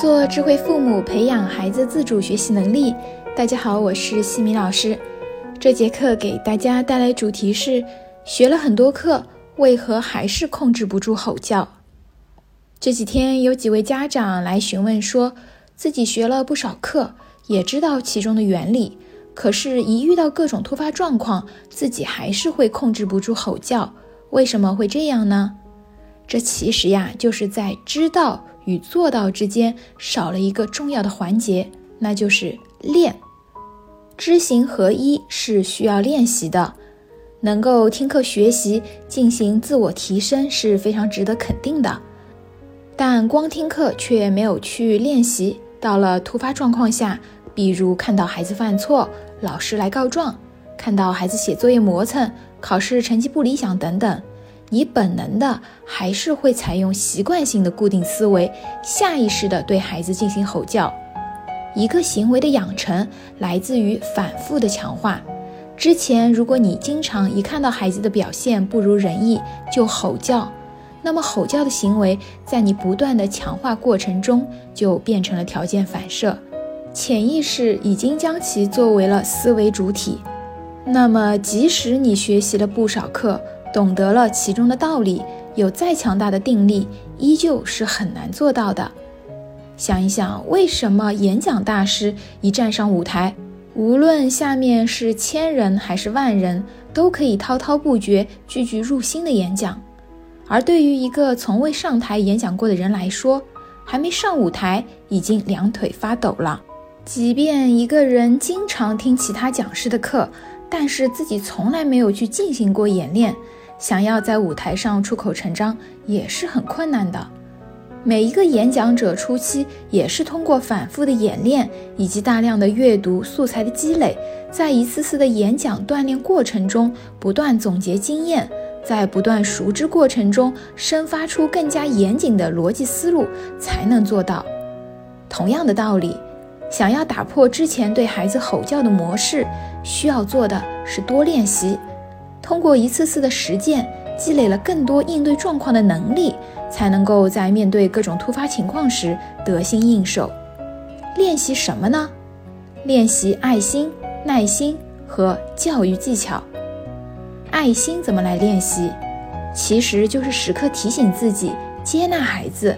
做智慧父母，培养孩子自主学习能力。大家好，我是西米老师。这节课给大家带来主题是：学了很多课，为何还是控制不住吼叫？这几天有几位家长来询问，说自己学了不少课，也知道其中的原理，可是，一遇到各种突发状况，自己还是会控制不住吼叫。为什么会这样呢？这其实呀，就是在知道。与做到之间少了一个重要的环节，那就是练。知行合一是需要练习的，能够听课学习、进行自我提升是非常值得肯定的。但光听课却没有去练习，到了突发状况下，比如看到孩子犯错、老师来告状，看到孩子写作业磨蹭、考试成绩不理想等等。你本能的还是会采用习惯性的固定思维，下意识的对孩子进行吼叫。一个行为的养成来自于反复的强化。之前，如果你经常一看到孩子的表现不如人意就吼叫，那么吼叫的行为在你不断的强化过程中就变成了条件反射，潜意识已经将其作为了思维主体。那么，即使你学习了不少课，懂得了其中的道理，有再强大的定力，依旧是很难做到的。想一想，为什么演讲大师一站上舞台，无论下面是千人还是万人，都可以滔滔不绝、句句入心的演讲？而对于一个从未上台演讲过的人来说，还没上舞台，已经两腿发抖了。即便一个人经常听其他讲师的课，但是自己从来没有去进行过演练。想要在舞台上出口成章也是很困难的。每一个演讲者初期也是通过反复的演练以及大量的阅读素材的积累，在一次次的演讲锻炼过程中不断总结经验，在不断熟知过程中生发出更加严谨的逻辑思路，才能做到。同样的道理，想要打破之前对孩子吼叫的模式，需要做的是多练习。通过一次次的实践，积累了更多应对状况的能力，才能够在面对各种突发情况时得心应手。练习什么呢？练习爱心、耐心和教育技巧。爱心怎么来练习？其实就是时刻提醒自己接纳孩子，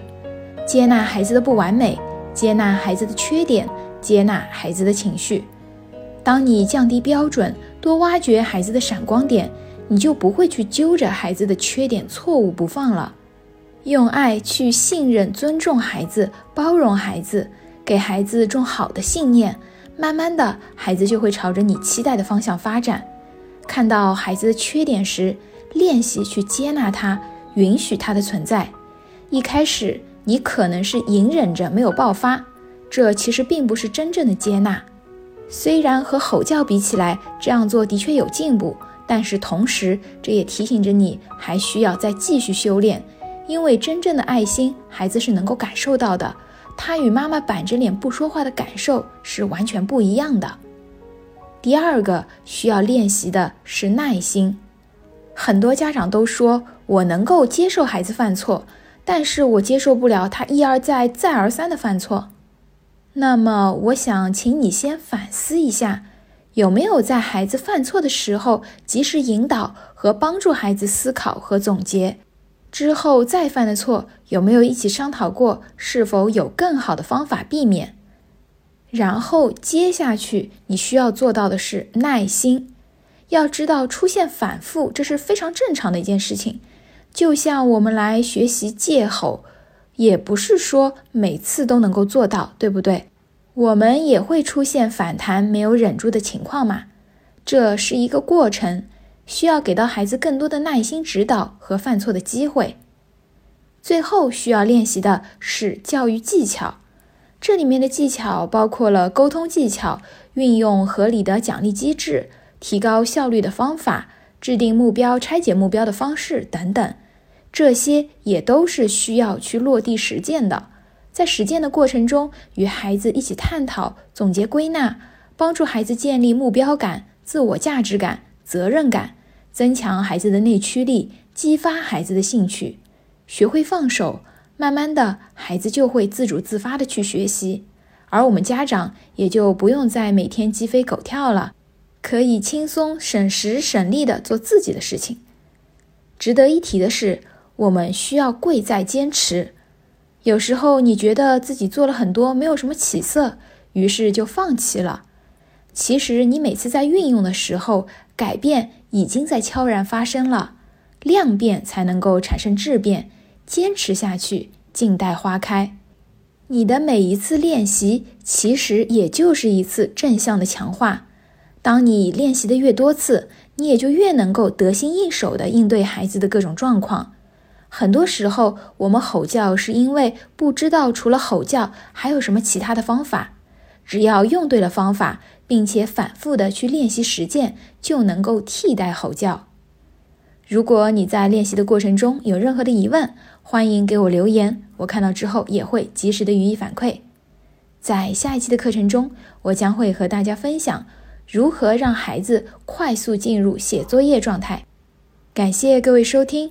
接纳孩子的不完美，接纳孩子的缺点，接纳孩子的情绪。当你降低标准，多挖掘孩子的闪光点，你就不会去揪着孩子的缺点错误不放了。用爱去信任、尊重孩子，包容孩子，给孩子种好的信念，慢慢的，孩子就会朝着你期待的方向发展。看到孩子的缺点时，练习去接纳他，允许他的存在。一开始，你可能是隐忍着没有爆发，这其实并不是真正的接纳。虽然和吼叫比起来，这样做的确有进步，但是同时这也提醒着你，还需要再继续修炼。因为真正的爱心，孩子是能够感受到的，他与妈妈板着脸不说话的感受是完全不一样的。第二个需要练习的是耐心。很多家长都说我能够接受孩子犯错，但是我接受不了他一而再、再而三的犯错。那么，我想请你先反思一下，有没有在孩子犯错的时候及时引导和帮助孩子思考和总结？之后再犯的错，有没有一起商讨过是否有更好的方法避免？然后接下去你需要做到的是耐心。要知道，出现反复这是非常正常的一件事情，就像我们来学习戒吼。也不是说每次都能够做到，对不对？我们也会出现反弹没有忍住的情况嘛。这是一个过程，需要给到孩子更多的耐心指导和犯错的机会。最后需要练习的是教育技巧，这里面的技巧包括了沟通技巧、运用合理的奖励机制、提高效率的方法、制定目标、拆解目标的方式等等。这些也都是需要去落地实践的，在实践的过程中，与孩子一起探讨、总结、归纳，帮助孩子建立目标感、自我价值感、责任感，增强孩子的内驱力，激发孩子的兴趣，学会放手，慢慢的，孩子就会自主自发的去学习，而我们家长也就不用再每天鸡飞狗跳了，可以轻松省时省力的做自己的事情。值得一提的是，我们需要贵在坚持。有时候你觉得自己做了很多，没有什么起色，于是就放弃了。其实你每次在运用的时候，改变已经在悄然发生了。量变才能够产生质变，坚持下去，静待花开。你的每一次练习，其实也就是一次正向的强化。当你练习的越多次，你也就越能够得心应手的应对孩子的各种状况。很多时候，我们吼叫是因为不知道除了吼叫还有什么其他的方法。只要用对了方法，并且反复的去练习实践，就能够替代吼叫。如果你在练习的过程中有任何的疑问，欢迎给我留言，我看到之后也会及时的予以反馈。在下一期的课程中，我将会和大家分享如何让孩子快速进入写作业状态。感谢各位收听。